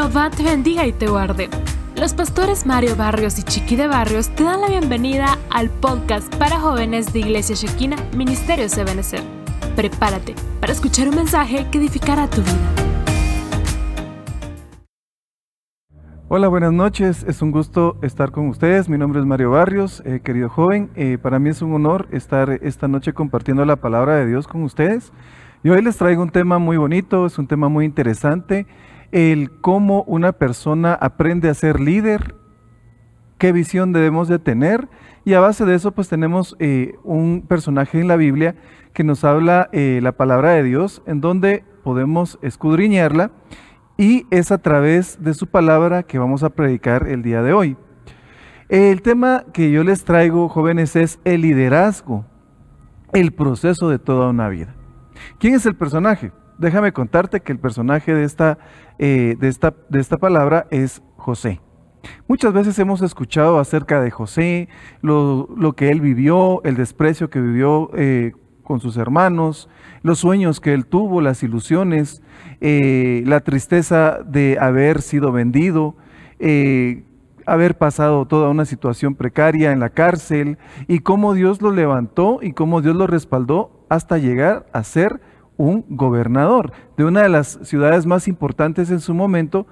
Jehová te bendiga y te guarde. Los pastores Mario Barrios y Chiqui de Barrios te dan la bienvenida al podcast para jóvenes de Iglesia Shekina, Ministerio Ebenezer. Prepárate para escuchar un mensaje que edificará tu vida. Hola, buenas noches. Es un gusto estar con ustedes. Mi nombre es Mario Barrios, eh, querido joven. Eh, para mí es un honor estar esta noche compartiendo la palabra de Dios con ustedes. Y hoy les traigo un tema muy bonito, es un tema muy interesante el cómo una persona aprende a ser líder, qué visión debemos de tener y a base de eso pues tenemos eh, un personaje en la Biblia que nos habla eh, la palabra de Dios en donde podemos escudriñarla y es a través de su palabra que vamos a predicar el día de hoy. El tema que yo les traigo, jóvenes, es el liderazgo, el proceso de toda una vida. ¿Quién es el personaje? Déjame contarte que el personaje de esta, eh, de esta, de esta palabra es José. Muchas veces hemos escuchado acerca de José, lo, que él vivió, el desprecio que vivió eh, con sus hermanos, los sueños que él tuvo, las ilusiones, eh, la tristeza de haber sido vendido, haber pasado toda una situación precaria en la cárcel y cómo Dios lo levantó y cómo Dios lo respaldó hasta llegar a ser un gobernador de una de las ciudades más importantes en su momento,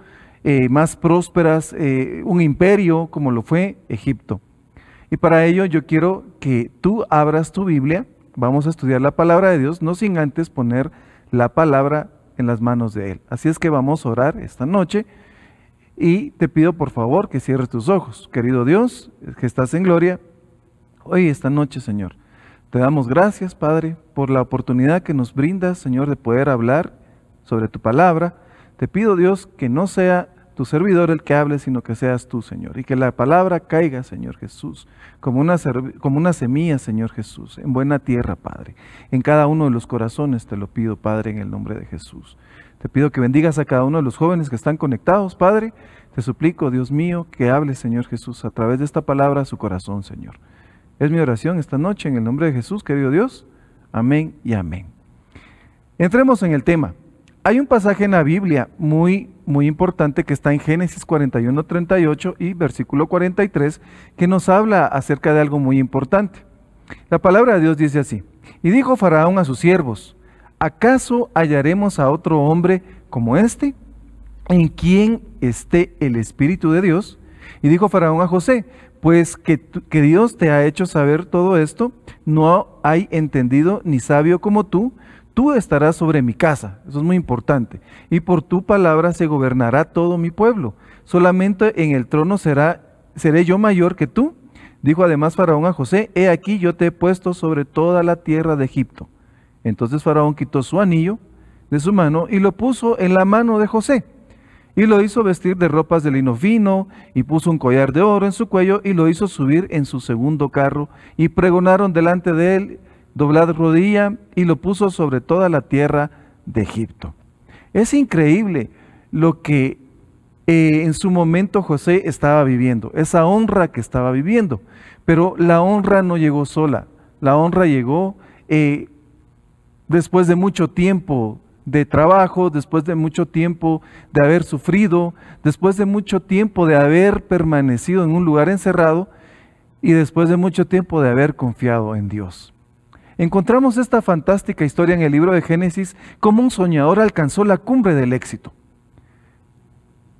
eh, más prósperas, eh, un imperio como lo fue Egipto. Y para ello yo quiero que tú abras tu Biblia, vamos a estudiar la palabra de Dios, no sin antes poner la palabra en las manos de Él. Así es que vamos a orar esta noche y te pido por favor que cierres tus ojos. Querido Dios, que estás en gloria, hoy esta noche, Señor te damos gracias, Padre, por la oportunidad que nos brindas, Señor, de poder hablar sobre tu palabra. Te pido, Dios, que no sea tu servidor el que hable, sino que seas tú, Señor. Y que la palabra caiga, Señor Jesús, como una, como una semilla, Señor Jesús, en buena tierra, Padre. En cada uno de los corazones te lo pido, Padre, en el nombre de Jesús. Te pido que bendigas a cada uno de los jóvenes que están conectados, Padre. Te suplico, Dios mío, que hable, Señor Jesús, a través de esta palabra a su corazón, Señor. Es mi oración esta noche en el nombre de Jesús, querido Dios. Amén y amén. Entremos en el tema. Hay un pasaje en la Biblia muy, muy importante que está en Génesis 41, 38 y versículo 43 que nos habla acerca de algo muy importante. La palabra de Dios dice así, y dijo Faraón a sus siervos, ¿acaso hallaremos a otro hombre como este en quien esté el Espíritu de Dios? Y dijo Faraón a José, pues que, Dios te ha hecho saber todo esto, no hay entendido ni sabio como tú, tú estarás sobre mi casa, eso es muy importante, y por tu palabra se gobernará todo mi pueblo, solamente en el trono será, seré yo mayor que tú. Dijo además Faraón a José, he aquí yo te he puesto sobre toda la tierra de Egipto. Entonces Faraón quitó su anillo de su mano y lo puso en la mano de José y lo hizo vestir de ropas de lino fino, y puso un collar de oro en su cuello, y lo hizo subir en su segundo carro, y pregonaron delante de él, doblad rodilla, y lo puso sobre toda la tierra de Egipto. Es increíble lo que eh, en su momento José estaba viviendo, esa honra que estaba viviendo. Pero la honra no llegó sola, la honra llegó eh, después de mucho tiempo de trabajo, después de mucho tiempo de haber sufrido, después de mucho tiempo de haber permanecido en un lugar encerrado y después de mucho tiempo de haber confiado en Dios. Encontramos esta fantástica historia en el libro de Génesis, como un soñador alcanzó la cumbre del éxito.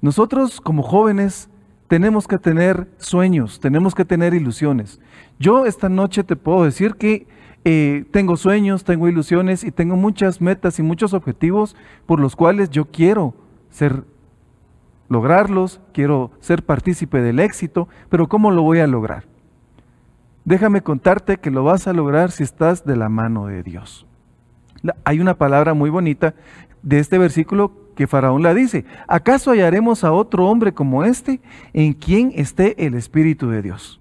Nosotros como jóvenes tenemos que tener sueños, tenemos que tener ilusiones. Yo esta noche te puedo decir que eh, tengo sueños, tengo ilusiones y tengo muchas metas y muchos objetivos por los cuales yo quiero ser, lograrlos, quiero ser partícipe del éxito, pero ¿cómo lo voy a lograr? Déjame contarte que lo vas a lograr si estás de la mano de Dios. hay una palabra muy bonita de este versículo que Faraón la dice, ¿acaso hallaremos a otro hombre como este en quien esté el Espíritu de Dios?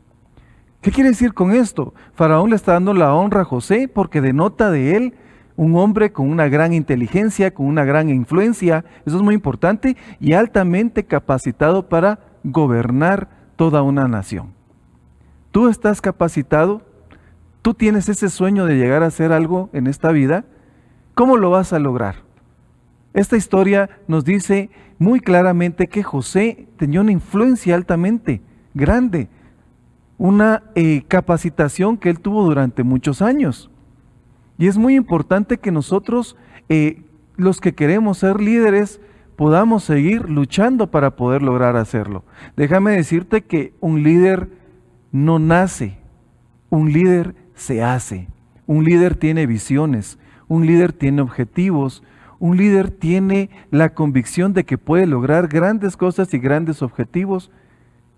¿Qué quiere decir con esto? Faraón le está dando la honra a José porque denota de él un hombre con una gran inteligencia, con una gran influencia, eso es muy importante, y altamente capacitado para gobernar toda una nación. Tú estás capacitado, tú tienes ese sueño de llegar a hacer algo en esta vida, ¿cómo lo vas a lograr? Esta historia nos dice muy claramente que José tenía una influencia altamente grande, una eh, capacitación que él tuvo durante muchos años. Y es muy importante que nosotros, eh, los que queremos ser líderes, podamos seguir luchando para poder lograr hacerlo. Déjame decirte que un líder no nace, un líder se hace, un líder tiene visiones, un líder tiene objetivos, un líder tiene la convicción de que puede lograr grandes cosas y grandes objetivos,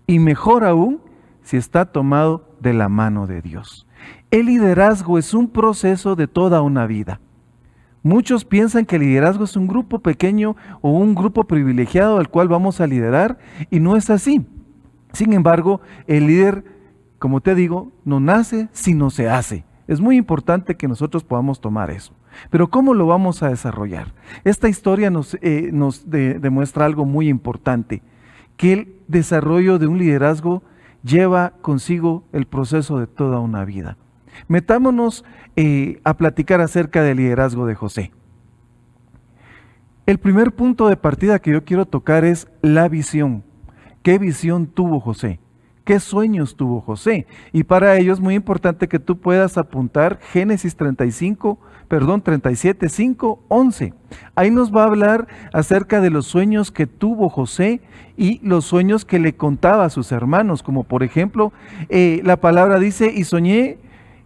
y mejor aún si está tomado de la mano de Dios. El liderazgo es un proceso de toda una vida. Muchos piensan que el liderazgo es un grupo pequeño o un grupo privilegiado al cual vamos a liderar y no es así. Sin embargo, el líder, como te digo, no nace sino se hace. Es muy importante que nosotros podamos tomar eso. Pero ¿cómo lo vamos a desarrollar? Esta historia nos, eh, nos demuestra algo muy importante, que el desarrollo de un liderazgo lleva consigo el proceso de toda una vida. Metámonos eh, a platicar acerca del liderazgo de José. El primer punto de partida que yo quiero tocar es la visión. ¿Qué visión tuvo José? ¿Qué sueños tuvo José? Y para ello es muy importante que tú puedas apuntar Génesis 35, perdón, 37, 5, 11. Ahí nos va a hablar acerca de los sueños que tuvo José y los sueños que le contaba a sus hermanos, como por ejemplo, eh, la palabra dice, y soñé,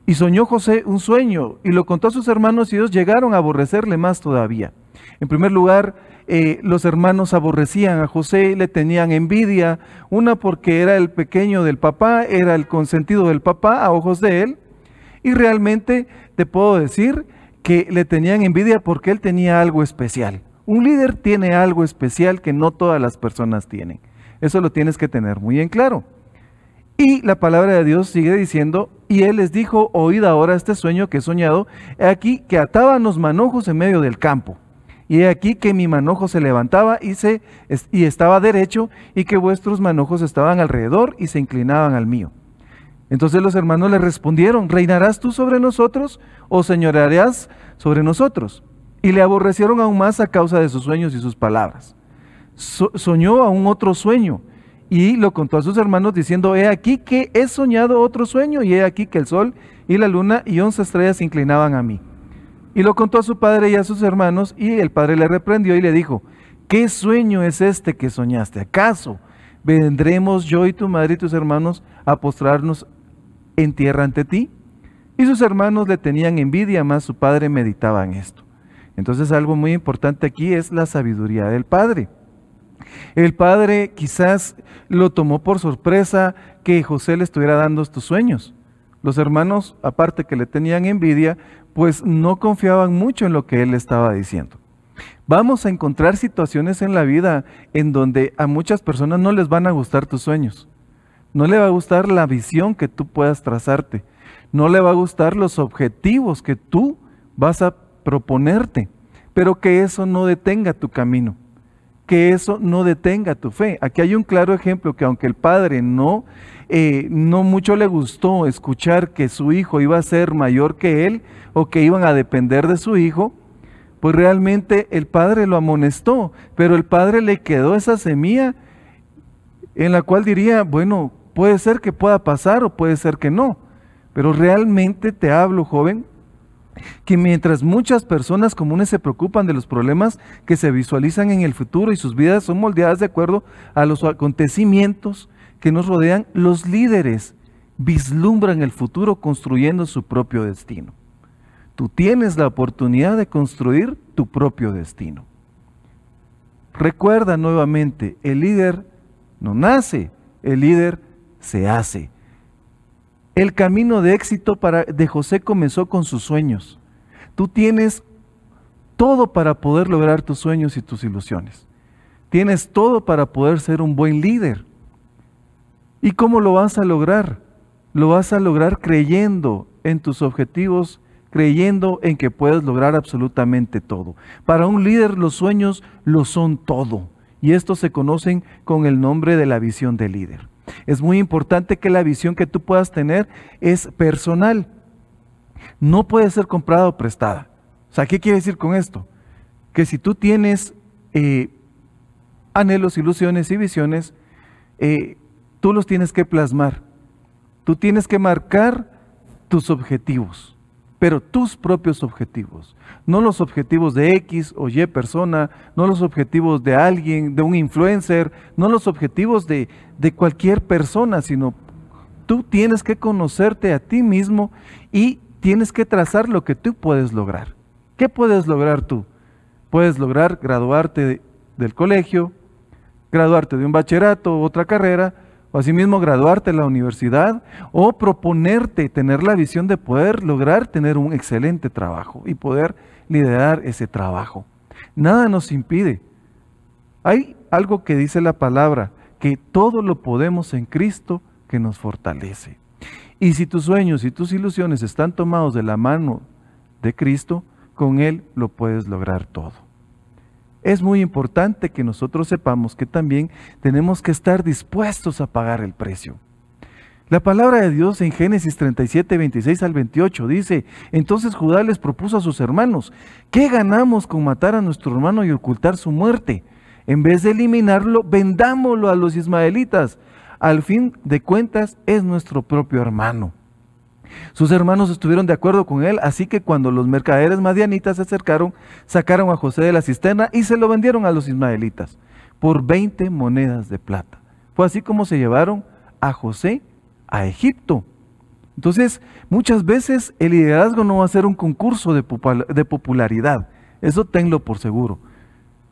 y soñó José un sueño, y lo contó a sus hermanos y ellos llegaron a aborrecerle más todavía. En primer lugar, eh, los hermanos aborrecían a José, le tenían envidia, una porque era el pequeño del papá, era el consentido del papá a ojos de él, y realmente te puedo decir que le tenían envidia porque él tenía algo especial. Un líder tiene algo especial que no todas las personas tienen. Eso lo tienes que tener muy en claro. Y la palabra de Dios sigue diciendo, y él les dijo, oíd ahora este sueño que he soñado, aquí que ataban los manojos en medio del campo. Y he aquí que mi manojo se levantaba y, se, y estaba derecho, y que vuestros manojos estaban alrededor y se inclinaban al mío. Entonces los hermanos le respondieron, ¿reinarás tú sobre nosotros o señorearás sobre nosotros? Y le aborrecieron aún más a causa de sus sueños y sus palabras. soñó un otro sueño y lo contó a sus hermanos diciendo, he aquí que he soñado otro sueño y he aquí que el sol y la luna y once estrellas se inclinaban a mí. Y lo contó a su padre y a sus hermanos y el padre le reprendió y le dijo, ¿qué sueño es este que soñaste? ¿Acaso vendremos yo y tu madre y tus hermanos a postrarnos en tierra ante ti. Y sus hermanos le tenían envidia, más su padre meditaba en esto. Entonces algo muy importante aquí es la sabiduría del padre. El padre quizás lo tomó por sorpresa que José le estuviera dando estos sueños. Los hermanos, aparte que le tenían envidia, pues no confiaban mucho en lo que él estaba diciendo. Vamos a encontrar situaciones en la vida en donde a muchas personas no les van a gustar tus sueños. No le va a gustar la visión que tú puedas trazarte. No le va a gustar los objetivos que tú vas a proponerte. Pero que eso no detenga tu camino. Que eso no detenga tu fe. Aquí hay un claro ejemplo que aunque el padre no, eh, no mucho le gustó escuchar que su hijo iba a ser mayor que él o que iban a depender de su hijo, pues realmente el padre lo amonestó, pero el padre le quedó esa semilla en la cual diría, bueno, Puede ser que pueda pasar o puede ser que no, pero realmente te hablo, joven, que mientras muchas personas comunes se preocupan de los problemas que se visualizan en el futuro y sus vidas son moldeadas de acuerdo a los acontecimientos que nos rodean, los líderes vislumbran el futuro construyendo su propio destino. Tú tienes la oportunidad de construir tu propio destino. Recuerda nuevamente, el líder no nace, el líder se hace. El camino de éxito de José comenzó con sus sueños. Tú tienes todo para poder lograr tus sueños y tus ilusiones. Tienes todo para poder ser un buen líder. ¿Y cómo lo vas a lograr? Lo vas a lograr creyendo en tus objetivos, creyendo en que puedes lograr absolutamente todo. Para un líder los sueños lo son todo. Y estos se conocen con el nombre de la visión de líder. Es muy importante que la visión que tú puedas tener es personal. No puede ser comprada o prestada. O sea, ¿qué quiere decir con esto? que si tú tienes eh, anhelos, ilusiones y visiones, eh, tú los tienes que plasmar. Tú tienes que marcar tus objetivos, pero tus propios objetivos, no los objetivos de X o Y persona, no los objetivos de alguien, de un influencer, no los objetivos de, de cualquier persona, sino tú tienes que conocerte a ti mismo y tienes que trazar lo que tú puedes lograr. ¿Qué puedes lograr tú? Puedes lograr graduarte del colegio, graduarte de un bachillerato, otra carrera, o asimismo graduarte en la universidad, o proponerte tener la visión de poder lograr tener un excelente trabajo y poder liderar ese trabajo. Nada nos impide. Hay algo que dice la palabra, que todo lo podemos en Cristo que nos fortalece. Y si tus sueños y tus ilusiones están tomados de la mano de Cristo, con Él lo puedes lograr todo es muy importante que nosotros sepamos que también tenemos que estar dispuestos a pagar el precio. La palabra de Dios en Génesis 37, 26 al 28 dice, entonces Judá les propuso a sus hermanos, ¿qué ganamos con matar a nuestro hermano y ocultar su muerte? En vez de eliminarlo, vendámoslo a los ismaelitas. Al fin de cuentas es nuestro propio hermano. Sus hermanos estuvieron de acuerdo con él, así que cuando los mercaderes madianitas se acercaron, sacaron a José de la cisterna y se lo vendieron a los ismaelitas por 20 monedas de plata. Fue así como se llevaron a José a Egipto. Entonces, muchas veces el liderazgo no va a ser un concurso de, popularidad. Eso tenlo por seguro.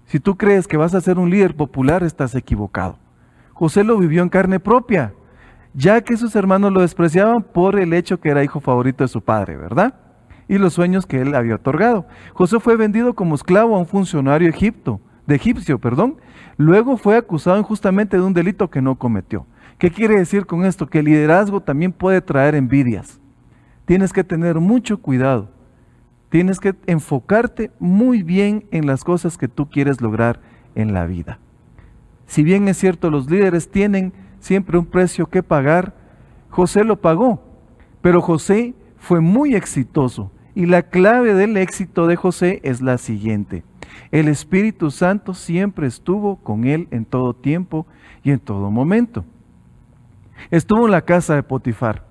Si tú crees que vas a ser un líder popular, estás equivocado. José lo vivió en carne propia ya que sus hermanos lo despreciaban por el hecho que era hijo favorito de su padre, ¿verdad? Y los sueños que él había otorgado. José fue vendido como esclavo a un funcionario egipto, de egipcio, perdón. Luego fue acusado injustamente de un delito que no cometió. ¿Qué quiere decir con esto? Que el liderazgo también puede traer envidias. Tienes que tener mucho cuidado. Tienes que enfocarte muy bien en las cosas que tú quieres lograr en la vida. Si bien es cierto, los líderes tienen siempre un precio que pagar. José lo pagó, pero José fue muy exitoso. Y la clave del éxito de José es la siguiente. El Espíritu Santo siempre estuvo con él en todo tiempo y en todo momento. Estuvo en la casa de Potifar.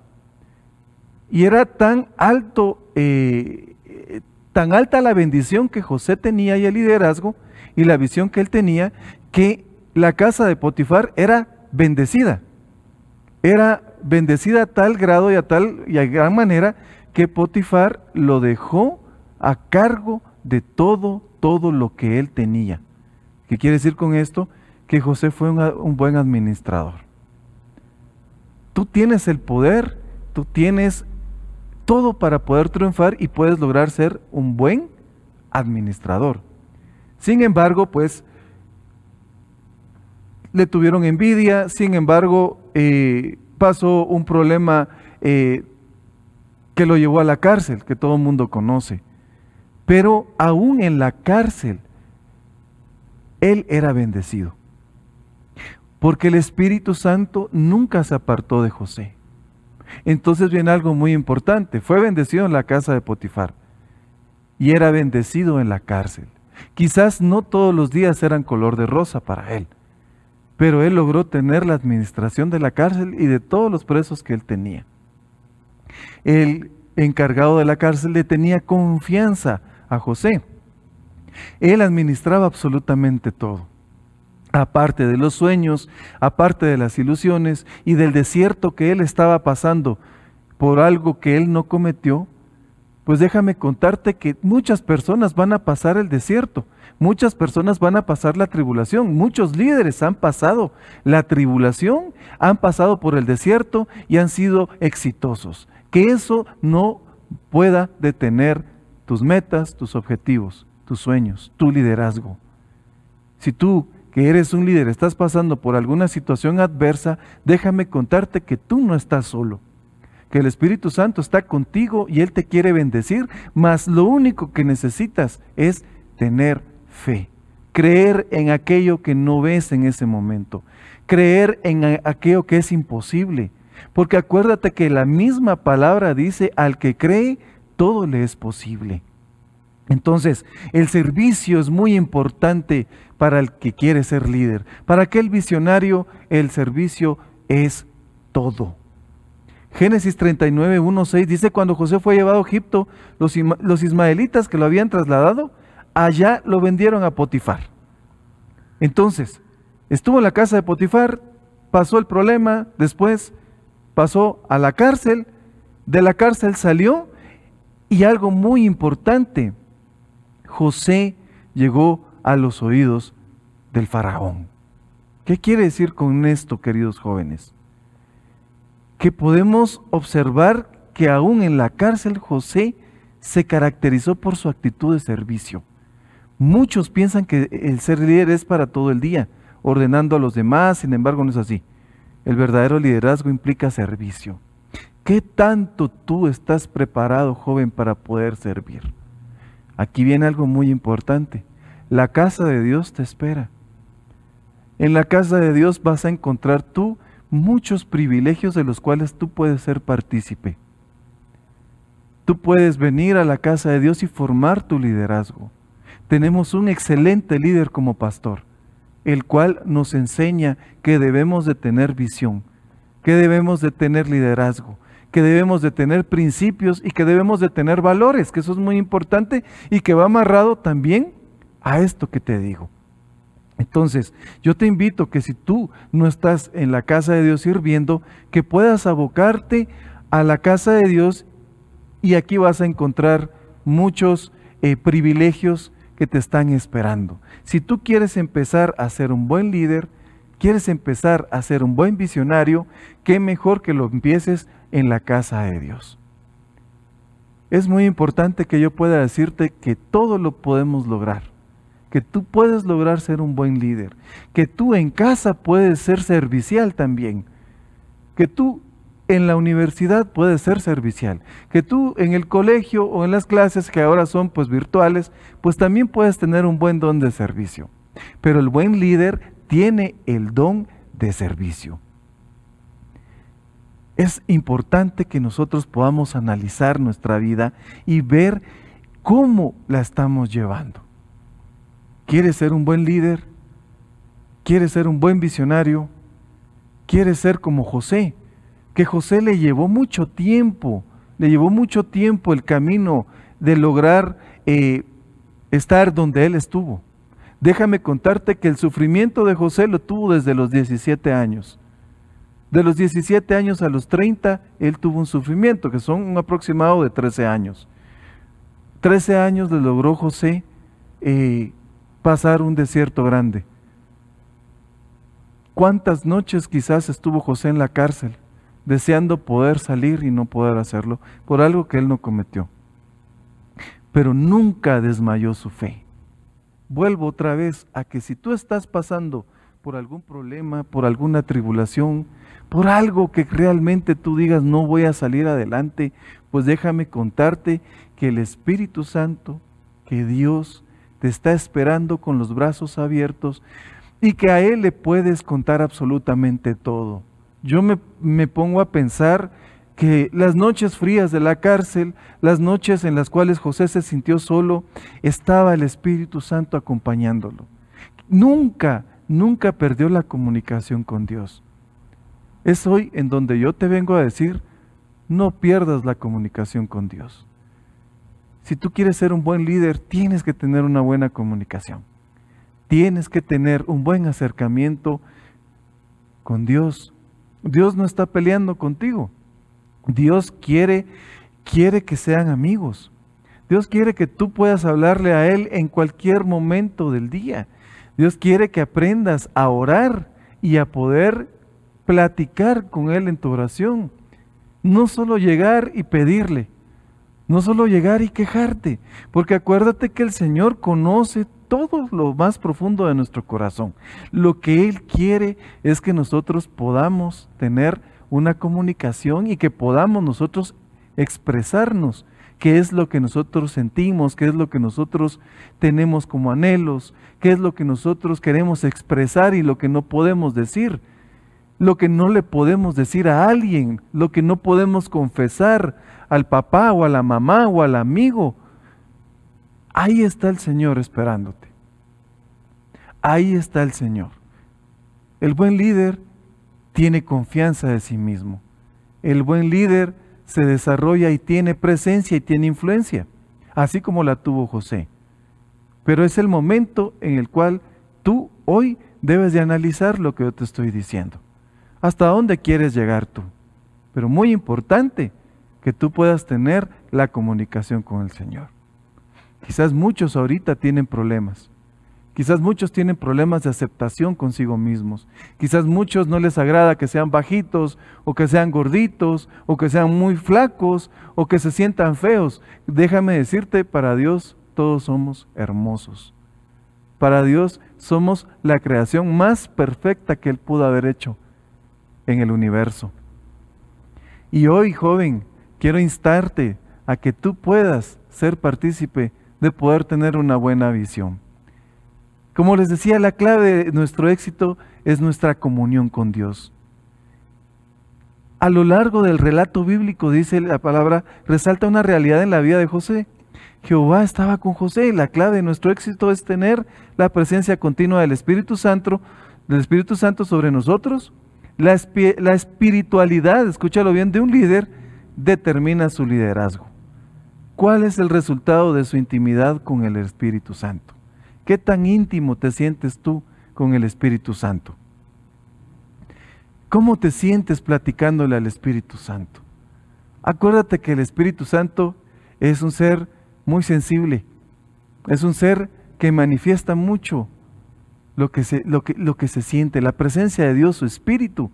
Y era tan alto, eh, tan alta la bendición que José tenía y el liderazgo y la visión que él tenía, que la casa de Potifar era bendecida. Era bendecida a tal grado y a tal y a gran manera que Potifar lo dejó a cargo de todo, todo lo que él tenía. ¿Qué quiere decir con esto? Que José fue un, buen administrador. Tú tienes el poder, tú tienes todo para poder triunfar y puedes lograr ser un buen administrador. Sin embargo, pues le tuvieron envidia, sin embargo, eh, pasó un problema eh, que lo llevó a la cárcel, que todo el mundo conoce. Pero aún en la cárcel, él era bendecido. Porque el Espíritu Santo nunca se apartó de José. Entonces viene algo muy importante. Fue bendecido en la casa de Potifar y era bendecido en la cárcel. Quizás no todos los días eran color de rosa para él pero él logró tener la administración de la cárcel y de todos los presos que él tenía. El encargado de la cárcel le tenía confianza a José. Él administraba absolutamente todo. Aparte de los sueños, aparte de las ilusiones y del desierto que él estaba pasando por algo que él no cometió, pues déjame contarte que muchas personas van a pasar el desierto Muchas personas van a pasar la tribulación, muchos líderes han pasado la tribulación, han pasado por el desierto y han sido exitosos. Que eso no pueda detener tus metas, tus objetivos, tus sueños, tu liderazgo. Si tú, que eres un líder, estás pasando por alguna situación adversa, déjame contarte que tú no estás solo que el Espíritu Santo está contigo y Él te quiere bendecir, mas lo único que necesitas es tener fe. Creer en aquello que no ves en ese momento. Creer en aquello que es imposible. Porque acuérdate que la misma palabra dice, al que cree, todo le es posible. Entonces, el servicio es muy importante para el que quiere ser líder. Para aquel visionario, el servicio es todo. Génesis 39, 1, 6 dice, cuando José fue llevado a Egipto, los, los ismaelitas que lo habían trasladado, allá lo vendieron a Potifar. Entonces, estuvo en la casa de Potifar, pasó el problema, después pasó a la cárcel, de la cárcel salió y algo muy importante, José llegó a los oídos del faraón. ¿Qué quiere decir con esto, queridos jóvenes? Que podemos observar que aún en la cárcel José se caracterizó por su actitud de servicio. Muchos piensan que el ser líder es para todo el día, ordenando a los demás, sin embargo no es así. El verdadero liderazgo implica servicio. ¿Qué tanto tú estás preparado, joven, para poder servir? Aquí viene algo muy importante. La casa de Dios te espera. En la casa de Dios vas a encontrar tú muchos privilegios de los cuales tú puedes ser partícipe. Tú puedes venir a la casa de Dios y formar tu liderazgo. Tenemos un excelente líder como pastor, el cual nos enseña que debemos de tener visión, que debemos de tener liderazgo, que debemos de tener principios y que debemos de tener valores, que eso es muy importante y que va amarrado también a esto que te digo. Entonces, yo te invito que si tú no estás en la casa de Dios sirviendo, que puedas abocarte a la casa de Dios y aquí vas a encontrar muchos eh, privilegios que te están esperando. Si tú quieres empezar a ser un buen líder, quieres empezar a ser un buen visionario, qué mejor que lo empieces en la casa de Dios. Es muy importante que yo pueda decirte que todo lo podemos lograr, que tú puedes lograr ser un buen líder, que tú en casa puedes ser servicial también, que tú en la universidad puedes ser servicial, que tú en el colegio o en las clases que ahora son pues virtuales, pues también puedes tener un buen don de servicio. Pero el buen líder tiene el don de servicio es importante que nosotros podamos analizar nuestra vida y ver cómo la estamos llevando. ¿Quieres ser un buen líder? ¿Quieres ser un buen visionario? ¿Quieres ser como José? Que José le llevó mucho tiempo, le llevó mucho tiempo el camino de lograr eh, estar donde él estuvo. Déjame contarte que el sufrimiento de José lo tuvo desde los 17 años. De los 17 años a los 30, él tuvo un sufrimiento, que son un aproximado de 13 años. 13 años le logró José eh, pasar un desierto grande. ¿Cuántas noches quizás estuvo José en la cárcel, deseando poder salir y no poder hacerlo por algo que él no cometió? Pero nunca desmayó su fe. Vuelvo otra vez a que si tú estás pasando por algún problema, por alguna tribulación, por algo que realmente tú digas no voy a salir adelante, pues déjame contarte que el Espíritu Santo, que Dios te está esperando con los brazos abiertos y que a Él le puedes contar absolutamente todo. Yo me, me pongo a pensar que las noches frías de la cárcel, las noches en las cuales José se sintió solo, estaba el Espíritu Santo acompañándolo. Nunca, nunca perdió la comunicación con Dios. Es hoy en donde yo te vengo a decir, no pierdas la comunicación con Dios. Si tú quieres ser un buen líder, tienes que tener una buena comunicación. Tienes que tener un buen acercamiento con Dios. Dios no está peleando contigo. Dios quiere quiere que sean amigos. Dios quiere que tú puedas hablarle a él en cualquier momento del día. Dios quiere que aprendas a orar y a poder platicar con Él en tu oración. No solo llegar y pedirle, no solo llegar y quejarte, porque acuérdate que el Señor conoce todo lo más profundo de nuestro corazón. Lo que Él quiere es que nosotros podamos tener una comunicación y que podamos nosotros expresarnos qué es lo que nosotros sentimos, qué es lo que nosotros tenemos como anhelos, qué es lo que nosotros queremos expresar y lo que no podemos decir lo que no le podemos decir a alguien, lo que no podemos confesar al papá o a la mamá o al amigo. Ahí está el Señor esperándote. Ahí está el Señor. El buen líder tiene confianza de sí mismo. El buen líder se desarrolla y tiene presencia y tiene influencia, así como la tuvo José. Pero es el momento en el cual tú hoy debes de analizar lo que yo te estoy diciendo. ¿Hasta dónde quieres llegar tú? Pero muy importante que tú puedas tener la comunicación con el Señor. Quizás muchos ahorita tienen problemas. Quizás muchos tienen problemas de aceptación consigo mismos. Quizás muchos no les agrada que sean bajitos o que sean gorditos o que sean muy flacos o que se sientan feos. Déjame decirte, para Dios todos somos hermosos. Para Dios somos la creación más perfecta que Él pudo haber hecho en el universo. Y hoy, joven, quiero instarte a que tú puedas ser partícipe de poder tener una buena visión. Como les decía, la clave de nuestro éxito es nuestra comunión con Dios. A lo largo del relato bíblico, dice la palabra, resalta una realidad en la vida de José. Jehová estaba con José y la clave de nuestro éxito es tener la presencia continua del Espíritu Santo, del Espíritu Santo sobre nosotros. La, la espiritualidad, escúchalo bien, de un líder determina su liderazgo. ¿Cuál es el resultado de su intimidad con el Espíritu Santo? ¿Qué tan íntimo te sientes tú con el Espíritu Santo? ¿Cómo te sientes platicándole al Espíritu Santo? Acuérdate que el Espíritu Santo es un ser muy sensible, es un ser que manifiesta mucho lo que se, lo que, lo que se siente. La presencia de Dios, su Espíritu,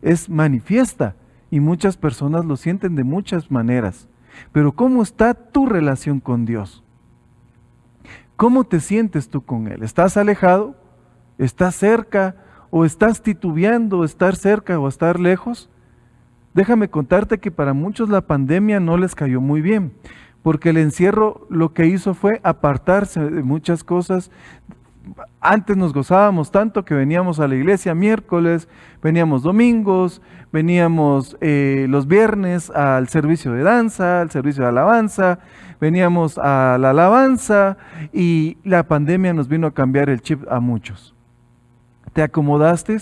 es manifiesta y muchas personas lo sienten de muchas maneras. Pero ¿cómo está tu relación con Dios? ¿Cómo te sientes tú con Él? ¿Estás alejado? ¿Estás cerca? ¿O estás titubeando estar cerca o estar lejos? Déjame contarte que para muchos la pandemia no les cayó muy bien, porque el encierro lo que hizo fue apartarse de muchas cosas, antes nos gozábamos tanto que veníamos a la iglesia miércoles, veníamos domingos, veníamos eh, los viernes al servicio de danza, al servicio de alabanza, veníamos a la alabanza y la pandemia nos vino a cambiar el chip a muchos. ¿Te acomodaste?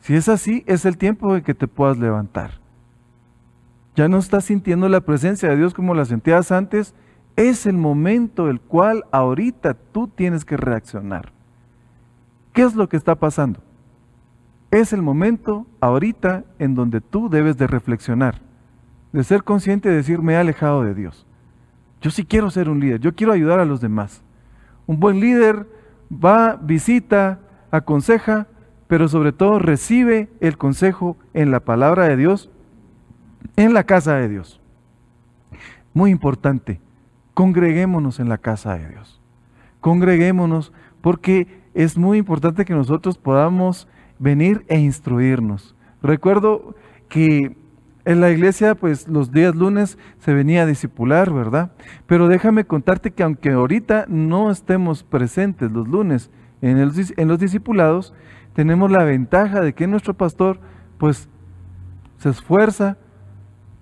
Si es así, es el tiempo en que te puedas levantar. Ya no estás sintiendo la presencia de Dios como la sentías antes, es el momento el cual ahorita tú tienes que reaccionar. ¿Qué es lo que está pasando? Es el momento ahorita en donde tú debes de reflexionar, de ser consciente de decir, me he alejado de Dios. Yo sí quiero ser un líder, yo quiero ayudar a los demás. Un buen líder va, visita, aconseja, pero sobre todo recibe el consejo en la palabra de Dios, en la casa de Dios. Muy importante, congreguémonos en la casa de Dios. Congreguémonos porque es muy importante que nosotros podamos venir e instruirnos. Recuerdo que en la iglesia, pues los días lunes se venía a discipular, ¿verdad? Pero déjame contarte que aunque ahorita no estemos presentes los lunes en, en los discipulados, tenemos la ventaja de que nuestro pastor, pues, se esfuerza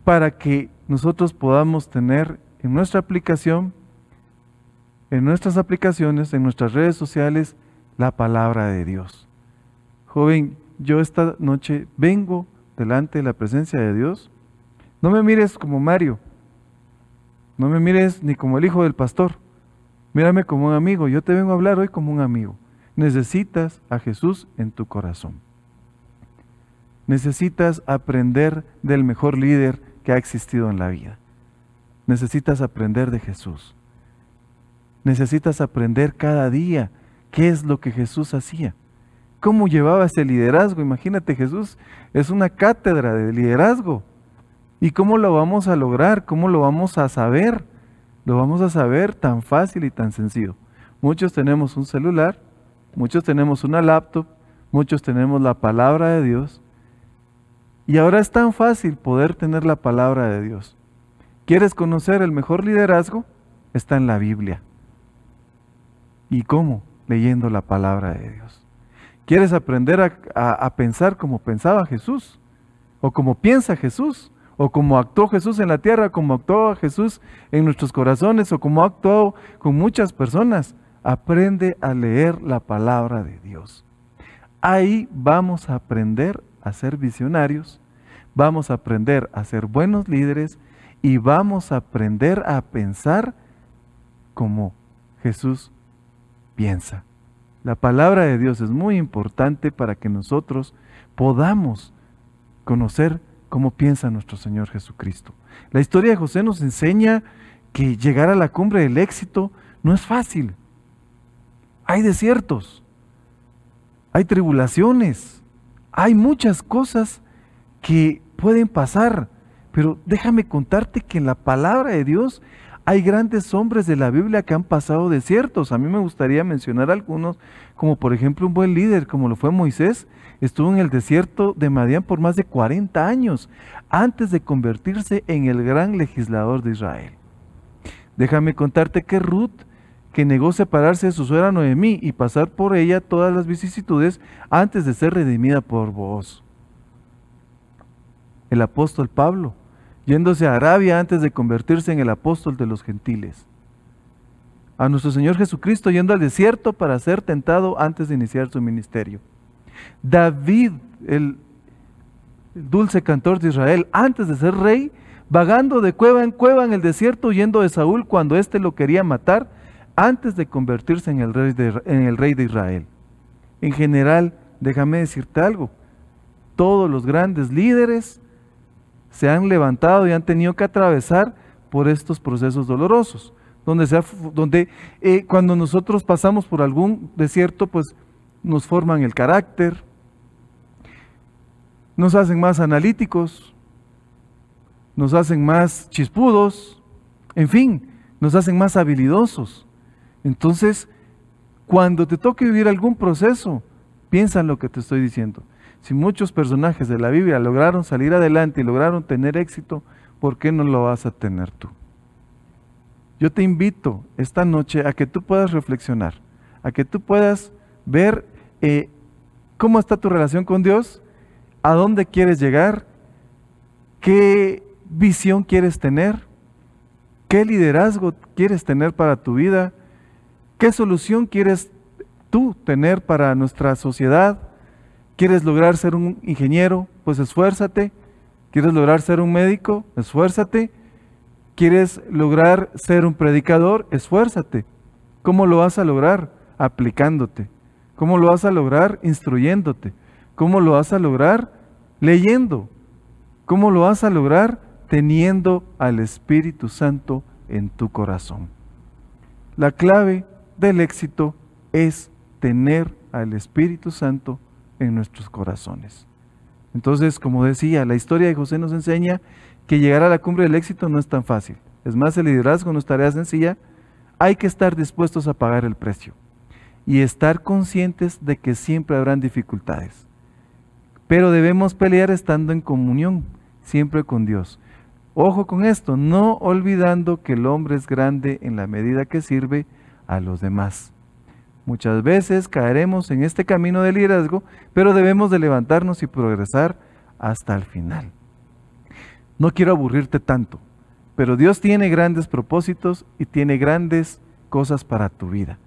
para que nosotros podamos tener en nuestra aplicación, en nuestras aplicaciones, en nuestras redes sociales, la palabra de Dios. Joven, yo esta noche vengo delante de la presencia de Dios. No me mires como Mario, no me mires ni como el hijo del pastor, mírame como un amigo. Yo te vengo a hablar hoy como un amigo. Necesitas a Jesús en tu corazón. Necesitas aprender del mejor líder que ha existido en la vida. Necesitas aprender de Jesús. Necesitas aprender cada día qué es lo que Jesús hacía. ¿Cómo llevaba ese liderazgo? Imagínate, Jesús es una cátedra de liderazgo. ¿Y cómo lo vamos a lograr? ¿Cómo lo vamos a saber? Lo vamos a saber tan fácil y tan sencillo. Muchos tenemos un celular, muchos tenemos una laptop, muchos tenemos la palabra de Dios. Y ahora es tan fácil poder tener la palabra de Dios. ¿Quieres conocer el mejor liderazgo? Está en la Biblia. ¿Y cómo? Leyendo la palabra de Dios. ¿Quieres aprender a, pensar como pensaba Jesús? ¿O como piensa Jesús? o como actuó Jesús en la tierra, como actuó Jesús en nuestros corazones, o como ha actuado con muchas personas. Aprende a leer la palabra de Dios. Ahí vamos a aprender a ser visionarios, vamos a aprender a ser buenos líderes y vamos a aprender a pensar como Jesús piensa. La palabra de Dios es muy importante para que nosotros podamos conocer cómo piensa nuestro Señor Jesucristo. La historia de José nos enseña que llegar a la cumbre del éxito no es fácil. Hay desiertos, hay tribulaciones, hay muchas cosas que pueden pasar, pero déjame contarte que en la palabra de Dios hay grandes hombres de la Biblia que han pasado desiertos. A mí me gustaría mencionar algunos, como por ejemplo un buen líder, como lo fue Moisés, estuvo en el desierto de Madián por más de 40 años, antes de convertirse en el gran legislador de Israel. Déjame contarte que Ruth, que negó separarse de su suegra Noemí y pasar por ella todas las vicisitudes antes de ser redimida por vos. El apóstol Pablo, yéndose a Arabia antes de convertirse en el apóstol de los gentiles. A nuestro Señor Jesucristo yendo al desierto para ser tentado antes de iniciar su ministerio. David, el dulce cantor de Israel, antes de ser rey, vagando de cueva en cueva en el desierto, huyendo de Saúl cuando éste lo quería matar, antes de convertirse en el rey de, en el rey de Israel. En general, déjame decirte algo, todos los grandes líderes se han levantado y han tenido que atravesar por estos procesos dolorosos, donde, eh, cuando nosotros pasamos por algún desierto, pues nos forman el carácter, nos hacen más analíticos, nos hacen más chispudos, en fin, nos hacen más habilidosos. Entonces, cuando te toque vivir algún proceso, piensa en lo que te estoy diciendo. Si muchos personajes de la Biblia lograron salir adelante y lograron tener éxito, ¿por qué no lo vas a tener tú? Yo te invito esta noche a que tú puedas reflexionar, a que tú puedas ver eh, cómo está tu relación con Dios, a dónde quieres llegar, qué visión quieres tener, qué liderazgo quieres tener para tu vida, qué solución quieres tú tener para nuestra sociedad, ¿Quieres lograr ser un ingeniero? Pues esfuérzate. ¿Quieres lograr ser un médico? Esfuérzate. ¿Quieres lograr ser un predicador? Esfuérzate. ¿Cómo lo vas a lograr? Aplicándote. ¿Cómo lo vas a lograr? Instruyéndote. ¿Cómo lo vas a lograr? Leyendo. ¿Cómo lo vas a lograr? Teniendo al Espíritu Santo en tu corazón. La clave del éxito es tener al Espíritu Santo en nuestros corazones. Entonces, como decía, la historia de José nos enseña que llegar a la cumbre del éxito no es tan fácil. Es más, el liderazgo no es tarea sencilla. Hay que estar dispuestos a pagar el precio y estar conscientes de que siempre habrán dificultades. Pero debemos pelear estando en comunión, siempre con Dios. Ojo con esto, no olvidando que el hombre es grande en la medida que sirve a los demás. Muchas veces caeremos en este camino de liderazgo, pero debemos de levantarnos y progresar hasta el final. No quiero aburrirte tanto, pero Dios tiene grandes propósitos y tiene grandes cosas para tu vida.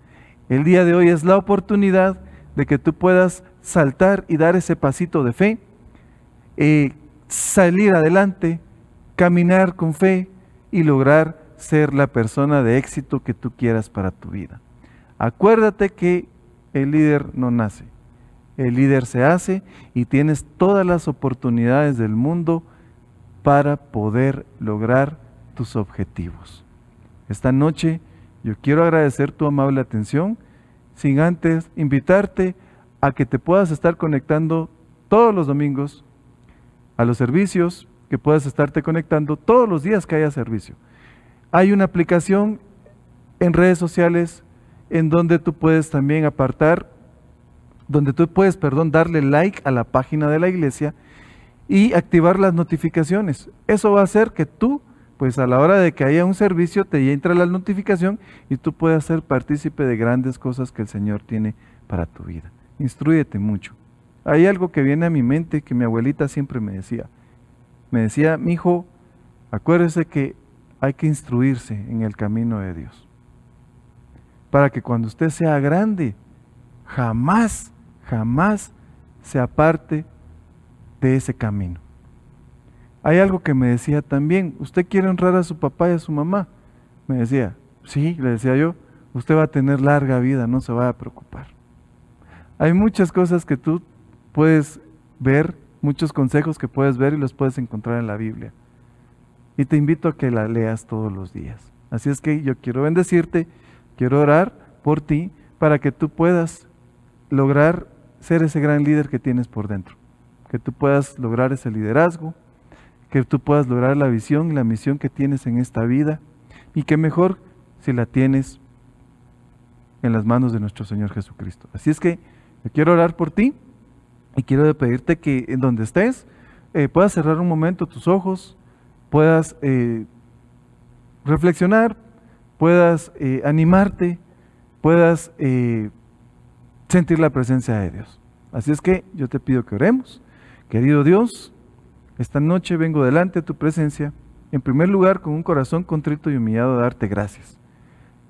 El día de hoy es la oportunidad de que tú puedas saltar y dar ese pasito de fe, eh, salir adelante, caminar con fe y lograr ser la persona de éxito que tú quieras para tu vida. Acuérdate que el líder no nace, el líder se hace y tienes todas las oportunidades del mundo para poder lograr tus objetivos. Esta noche yo quiero agradecer tu amable atención, sin antes invitarte a que te puedas estar conectando todos los domingos a los servicios, que puedas estarte conectando todos los días que haya servicio. Hay una aplicación en redes sociales en donde tú puedes también apartar, donde tú puedes, perdón, darle like a la página de la iglesia y activar las notificaciones. Eso va a hacer que tú, pues a la hora de que haya un servicio, te entre la notificación y tú puedas ser partícipe de grandes cosas que el Señor tiene para tu vida. Instruyete mucho. Hay algo que viene a mi mente que mi abuelita siempre me decía. me decía, mi hijo, acuérdese que hay que instruirse en el camino de Dios. Para que cuando usted sea grande, jamás, jamás se aparte de ese camino. Hay algo que me decía también, ¿usted quiere honrar a su papá y a su mamá? Me decía, sí, le decía yo, usted va a tener larga vida, no se va a preocupar. Hay muchas cosas que tú puedes ver, muchos consejos que puedes ver y los puedes encontrar en la Biblia. Y te invito a que la leas todos los días. Así es que yo quiero bendecirte, quiero orar por ti para que tú puedas lograr ser ese gran líder que tienes por dentro, que tú puedas lograr ese liderazgo, que tú puedas lograr la visión y la misión que tienes en esta vida y que mejor si la tienes en las manos de nuestro Señor Jesucristo. Así es que yo quiero orar por ti y quiero pedirte que en donde estés eh, puedas cerrar un momento tus ojos, puedas eh, reflexionar, puedas eh, animarte, puedas sentir la presencia de Dios. Así es que yo te pido que oremos. Querido Dios, esta noche vengo delante de tu presencia, en primer lugar con un corazón contrito y humillado a darte gracias.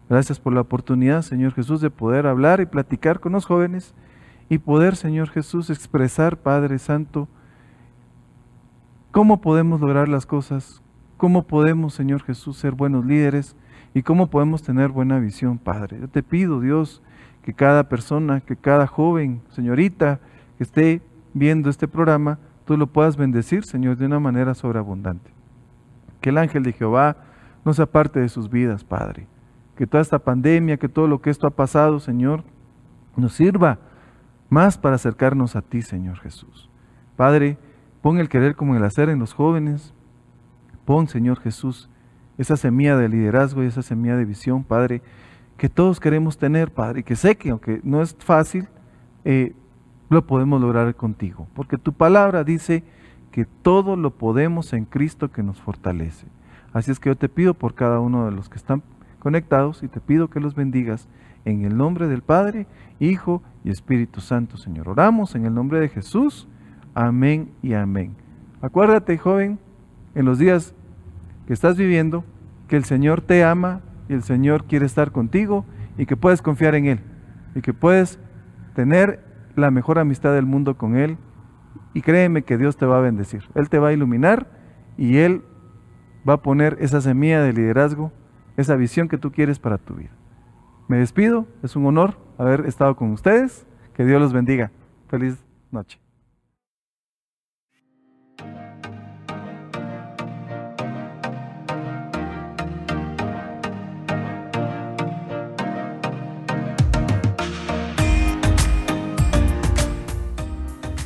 Gracias por la oportunidad, Señor Jesús, de poder hablar y platicar con los jóvenes y poder, Señor Jesús, expresar, Padre Santo, cómo podemos lograr las cosas, cómo podemos, Señor Jesús, ser buenos líderes y cómo podemos tener buena visión, Padre. Yo te pido, Dios, que cada persona, que cada joven, señorita, que esté viendo este programa, tú lo puedas bendecir, Señor, de una manera sobreabundante. Que el ángel de Jehová no se aparte de sus vidas, Padre. Que toda esta pandemia, que todo lo que esto ha pasado, Señor, nos sirva más para acercarnos a ti, Señor Jesús. Padre, pon el querer como el hacer en los jóvenes. Pon, Señor Jesús, esa semilla de liderazgo y esa semilla de visión, Padre, que todos queremos tener, Padre, y que sé que aunque no es fácil, eh, lo podemos lograr contigo, porque tu palabra dice que todo lo podemos en Cristo que nos fortalece. Así es que yo te pido por cada uno de los que están conectados y te pido que los bendigas en el nombre del Padre, Hijo y Espíritu Santo, Señor. Oramos en el nombre de Jesús. Amén y amén. Acuérdate, joven, en los días que estás viviendo, que el Señor te ama y el Señor quiere estar contigo y que puedes confiar en Él y que puedes tener la mejor amistad del mundo con Él y créeme que Dios te va a bendecir. Él te va a iluminar y Él va a poner esa semilla de liderazgo, esa visión que tú quieres para tu vida. Me despido, es un honor haber estado con ustedes. Que Dios los bendiga. Feliz noche.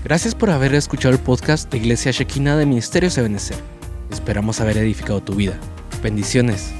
Gracias por haber escuchado el podcast de Iglesia Shekina de Ministerios Ebenezer. Esperamos haber edificado tu vida. Bendiciones.